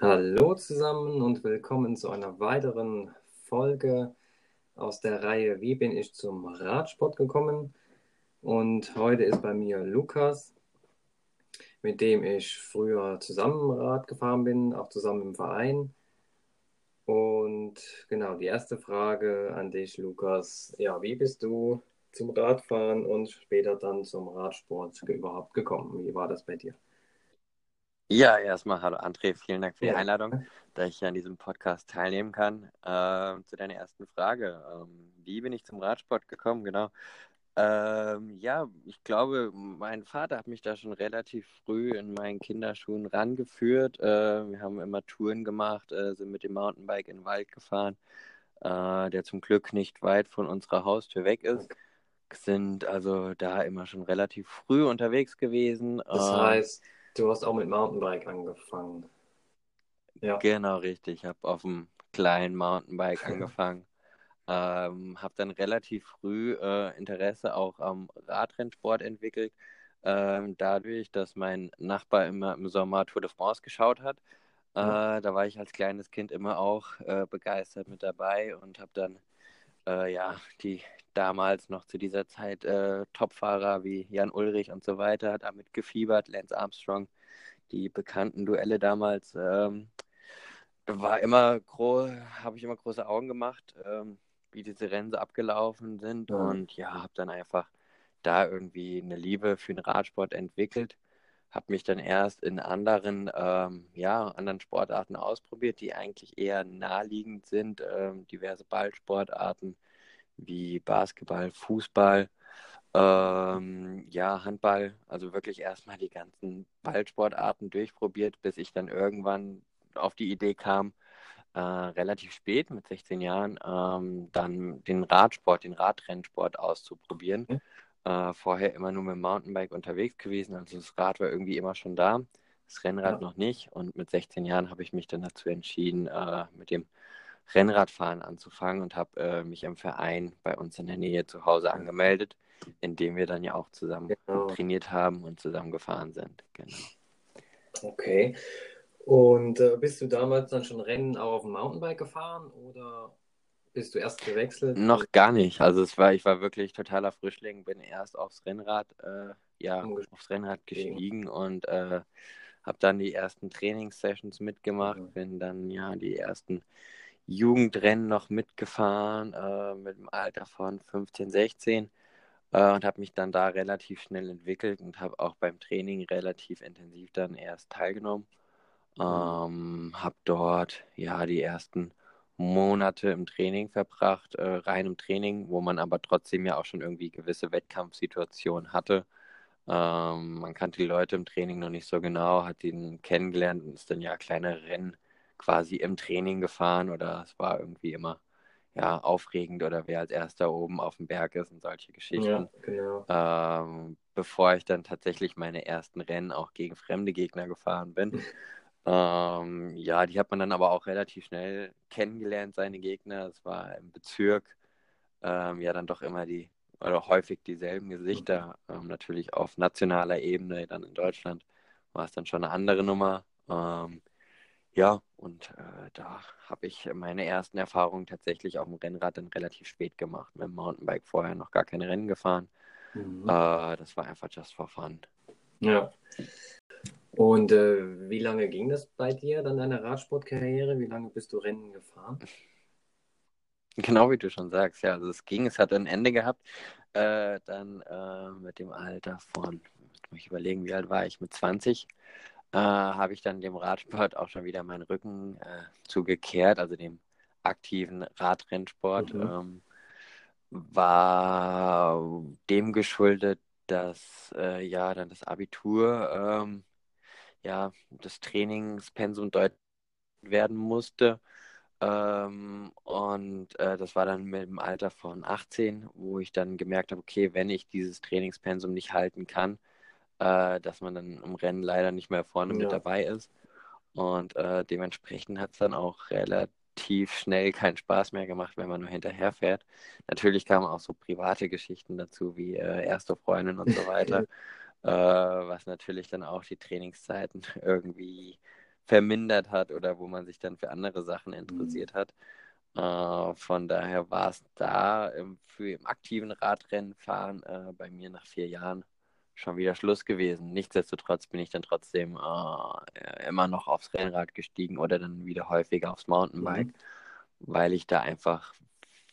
Hallo zusammen und willkommen zu einer weiteren Folge aus der Reihe Wie bin ich zum Radsport gekommen? Und heute ist bei mir Lukas, mit dem ich früher zusammen Rad gefahren bin, auch zusammen im Verein. Und genau, die erste Frage an dich, Lukas. Ja, wie bist du zum Radfahren und später dann zum Radsport überhaupt gekommen? Wie war das bei dir? Ja, erstmal hallo André, vielen Dank für die ja. Einladung, dass ich an diesem Podcast teilnehmen kann. Ähm, zu deiner ersten Frage, ähm, wie bin ich zum Radsport gekommen? Genau. Ähm, ja, ich glaube, mein Vater hat mich da schon relativ früh in meinen Kinderschuhen rangeführt. Äh, wir haben immer Touren gemacht, äh, sind mit dem Mountainbike in den Wald gefahren, äh, der zum Glück nicht weit von unserer Haustür weg ist. Sind also da immer schon relativ früh unterwegs gewesen. Das ähm, heißt, Du hast auch mit Mountainbike angefangen. Ja. Genau, richtig. Ich habe auf dem kleinen Mountainbike angefangen. Ähm, habe dann relativ früh äh, Interesse auch am Radrennsport entwickelt. Ähm, dadurch, dass mein Nachbar immer im Sommer Tour de France geschaut hat. Äh, ja. Da war ich als kleines Kind immer auch äh, begeistert mit dabei und habe dann äh, ja die damals noch zu dieser Zeit äh, Topfahrer wie Jan Ulrich und so weiter, hat damit gefiebert, Lance Armstrong, die bekannten Duelle damals. Ähm, war immer groß, habe ich immer große Augen gemacht, ähm, wie diese Rennen so abgelaufen sind. Ja. Und ja, habe dann einfach da irgendwie eine Liebe für den Radsport entwickelt. Habe mich dann erst in anderen, ähm, ja, anderen Sportarten ausprobiert, die eigentlich eher naheliegend sind. Ähm, diverse Ballsportarten, wie Basketball, Fußball, ähm, ja, Handball, also wirklich erstmal die ganzen Ballsportarten durchprobiert, bis ich dann irgendwann auf die Idee kam, äh, relativ spät, mit 16 Jahren, ähm, dann den Radsport, den Radrennsport auszuprobieren. Mhm. Äh, vorher immer nur mit dem Mountainbike unterwegs gewesen, also das Rad war irgendwie immer schon da, das Rennrad ja. noch nicht. Und mit 16 Jahren habe ich mich dann dazu entschieden, äh, mit dem Rennradfahren anzufangen und habe äh, mich im Verein bei uns in der Nähe zu Hause angemeldet, in dem wir dann ja auch zusammen genau. trainiert haben und zusammen gefahren sind. Genau. Okay. Und äh, bist du damals dann schon Rennen auch auf dem Mountainbike gefahren oder bist du erst gewechselt? Noch gar nicht. Also es war, ich war wirklich totaler Frischling, bin erst aufs Rennrad, äh, ja, aufs Rennrad gestiegen und äh, habe dann die ersten Trainingssessions mitgemacht, mhm. bin dann ja die ersten Jugendrennen noch mitgefahren, äh, mit dem Alter von 15, 16 äh, und habe mich dann da relativ schnell entwickelt und habe auch beim Training relativ intensiv dann erst teilgenommen. Mhm. Ähm, habe dort ja die ersten Monate im Training verbracht, äh, rein im Training, wo man aber trotzdem ja auch schon irgendwie gewisse Wettkampfsituationen hatte. Ähm, man kannte die Leute im Training noch nicht so genau, hat ihn kennengelernt und ist dann ja kleine Rennen quasi im Training gefahren oder es war irgendwie immer ja, aufregend oder wer als erster oben auf dem Berg ist und solche Geschichten. Ja, genau. ähm, bevor ich dann tatsächlich meine ersten Rennen auch gegen fremde Gegner gefahren bin. ähm, ja, die hat man dann aber auch relativ schnell kennengelernt, seine Gegner. Es war im Bezirk ähm, ja dann doch immer die oder häufig dieselben Gesichter. Mhm. natürlich auf nationaler Ebene, dann in Deutschland war es dann schon eine andere Nummer. Ähm, ja, und äh, da habe ich meine ersten Erfahrungen tatsächlich auf dem Rennrad dann relativ spät gemacht. Mit dem Mountainbike vorher noch gar keine Rennen gefahren. Mhm. Äh, das war einfach just for fun. Ja. Und äh, wie lange ging das bei dir, dann deine Radsportkarriere? Wie lange bist du Rennen gefahren? Genau wie du schon sagst, ja. Also es ging, es hat ein Ende gehabt. Äh, dann äh, mit dem Alter von, muss ich überlegen, wie alt war ich? Mit 20 äh, habe ich dann dem Radsport auch schon wieder meinen Rücken äh, zugekehrt, also dem aktiven Radrennsport. Mhm. Ähm, war dem geschuldet, dass äh, ja dann das Abitur, ähm, ja, das Trainingspensum deutlich werden musste. Ähm, und äh, das war dann mit dem Alter von 18, wo ich dann gemerkt habe, okay, wenn ich dieses Trainingspensum nicht halten kann, äh, dass man dann im Rennen leider nicht mehr vorne ja. mit dabei ist. Und äh, dementsprechend hat es dann auch relativ schnell keinen Spaß mehr gemacht, wenn man nur hinterherfährt. Natürlich kamen auch so private Geschichten dazu, wie äh, erste Freundin und so weiter, äh, was natürlich dann auch die Trainingszeiten irgendwie vermindert hat oder wo man sich dann für andere Sachen interessiert mhm. hat. Äh, von daher war es da im, für im aktiven Radrennenfahren äh, bei mir nach vier Jahren schon wieder Schluss gewesen. Nichtsdestotrotz bin ich dann trotzdem äh, immer noch aufs Rennrad gestiegen oder dann wieder häufiger aufs Mountainbike, mhm. weil ich da einfach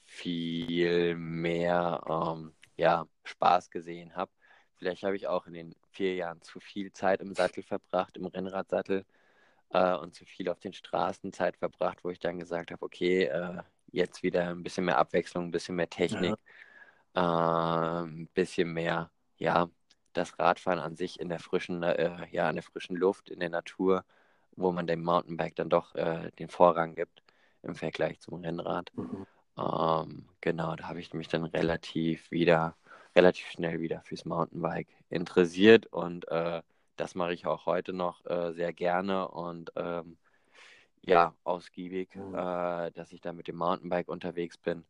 viel mehr ähm, ja, Spaß gesehen habe. Vielleicht habe ich auch in den vier Jahren zu viel Zeit im Sattel verbracht, im Rennradsattel äh, und zu viel auf den Straßen Zeit verbracht, wo ich dann gesagt habe, okay, äh, jetzt wieder ein bisschen mehr Abwechslung, ein bisschen mehr Technik, ja. äh, ein bisschen mehr, ja, das Radfahren an sich in der frischen, äh, ja, in der frischen Luft, in der Natur, wo man dem Mountainbike dann doch äh, den Vorrang gibt im Vergleich zum Rennrad. Mhm. Ähm, genau, da habe ich mich dann relativ wieder, relativ schnell wieder fürs Mountainbike interessiert und äh, das mache ich auch heute noch äh, sehr gerne und ähm, ja, ausgiebig, mhm. äh, dass ich da mit dem Mountainbike unterwegs bin.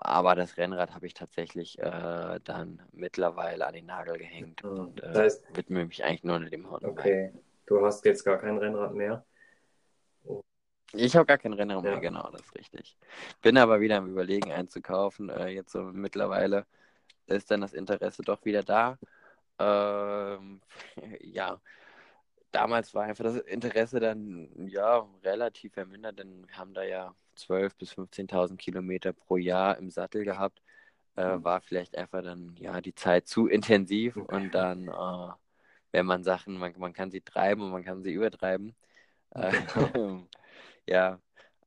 Aber das Rennrad habe ich tatsächlich äh, dann mittlerweile an den Nagel gehängt mhm. und äh, das heißt, widme mich eigentlich nur dem Mountainbike. Okay, du hast jetzt gar kein Rennrad mehr. Ich habe gar kein Rennrad mehr, genau, das ist richtig. Bin aber wieder am Überlegen einzukaufen. Äh, jetzt so mittlerweile ist dann das Interesse doch wieder da. Ähm, ja, damals war einfach das Interesse dann ja relativ vermindert, denn wir haben da ja 12.000 bis 15.000 Kilometer pro Jahr im Sattel gehabt. Äh, mhm. war vielleicht einfach dann ja die Zeit zu intensiv und dann, äh, wenn man Sachen, man, man kann sie treiben und man kann sie übertreiben. Äh, ja,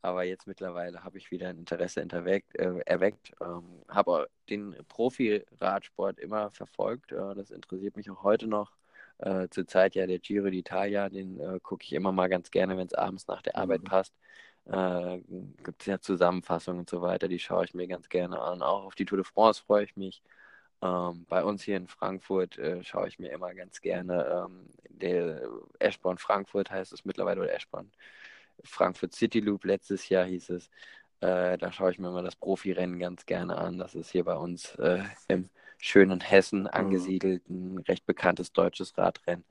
aber jetzt mittlerweile habe ich wieder ein Interesse erweckt. Äh, erweckt. Ähm, habe den Profi-Radsport immer verfolgt. Äh, das interessiert mich auch heute noch. Äh, Zurzeit ja der Giro d'Italia, den äh, gucke ich immer mal ganz gerne, wenn es abends nach der Arbeit mhm. passt. Äh, Gibt es ja Zusammenfassungen und so weiter, die schaue ich mir ganz gerne an. Auch auf die Tour de France freue ich mich. Ähm, bei uns hier in Frankfurt äh, schaue ich mir immer ganz gerne ähm, der Eschborn Frankfurt heißt es mittlerweile oder Eschborn Frankfurt City Loop letztes Jahr hieß es. Äh, da schaue ich mir mal das Profirennen ganz gerne an. Das ist hier bei uns äh, im schönen Hessen mhm. angesiedelt, ein recht bekanntes deutsches Radrennen.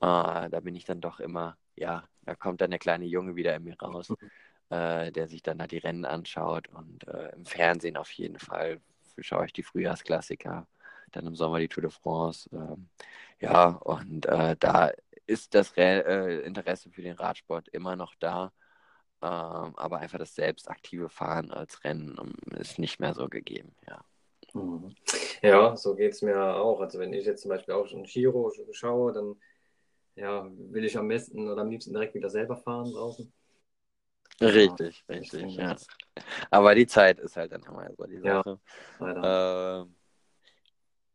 Äh, da bin ich dann doch immer, ja, da kommt dann der kleine Junge wieder in mir raus, mhm. äh, der sich dann da die Rennen anschaut. Und äh, im Fernsehen auf jeden Fall schaue ich die Frühjahrsklassiker, dann im Sommer die Tour de France. Ähm, ja, und äh, da ist das Re äh, Interesse für den Radsport immer noch da. Ähm, aber einfach das selbstaktive Fahren als Rennen ähm, ist nicht mehr so gegeben, ja. Mhm. Ja, so geht es mir auch. Also wenn ich jetzt zum Beispiel auch schon Giro schaue, dann ja, will ich am besten oder am liebsten direkt wieder selber fahren draußen. Richtig, ja, richtig, ja. Aber die Zeit ist halt dann immer so die Sache. Ja, ähm,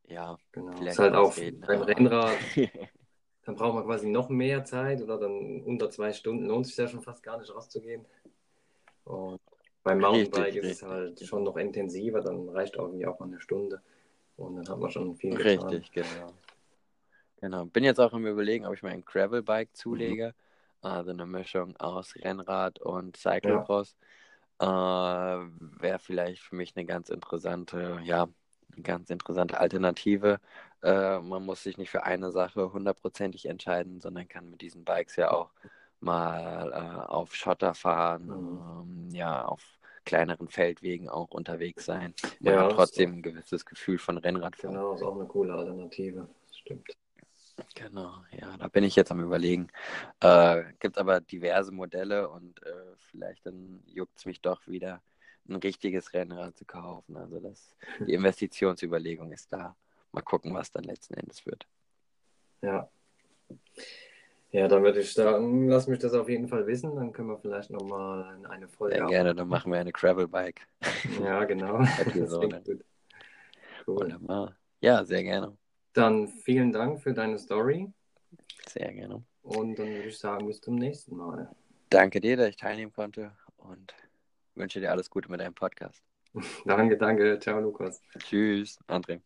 ja genau. Ist halt auch beim Rennrad dann braucht man quasi noch mehr Zeit oder dann unter zwei Stunden lohnt sich ja schon fast gar nicht rauszugehen. Und beim Mountainbike richtig, ist richtig. es halt schon noch intensiver, dann reicht auch irgendwie auch mal eine Stunde und dann hat man schon viel getan. Richtig, genau. Genau. Bin jetzt auch im Überlegen, ob ich mir ein Gravelbike zulege. Mhm. Also eine Mischung aus Rennrad und Cyclocross. Ja. Äh, Wäre vielleicht für mich eine ganz interessante, ja, eine ganz interessante Alternative. Äh, man muss sich nicht für eine Sache hundertprozentig entscheiden, sondern kann mit diesen Bikes ja auch mal äh, auf Schotter fahren, mhm. ähm, ja, auf kleineren Feldwegen auch unterwegs sein. Man ja, hat trotzdem ein gewisses Gefühl von Rennradfahren. Genau, ist auch eine coole Alternative. Stimmt. Genau, ja, da bin ich jetzt am überlegen. Äh, gibt aber diverse Modelle und äh, vielleicht dann juckt es mich doch wieder ein richtiges Rennrad zu kaufen. Also das, die Investitionsüberlegung ist da. Mal gucken, was dann letzten Endes wird. Ja. Ja, dann würde ich sagen, lass mich das auf jeden Fall wissen. Dann können wir vielleicht nochmal eine Folge. Sehr gerne, dann machen wir eine Gravelbike. Ja, genau. das gut. Cool. Wunderbar. Ja, sehr gerne. Dann vielen Dank für deine Story. Sehr gerne. Und dann würde ich sagen, bis zum nächsten Mal. Danke dir, dass ich teilnehmen konnte und wünsche dir alles Gute mit deinem Podcast. danke, danke. Ciao, Lukas. Tschüss, André.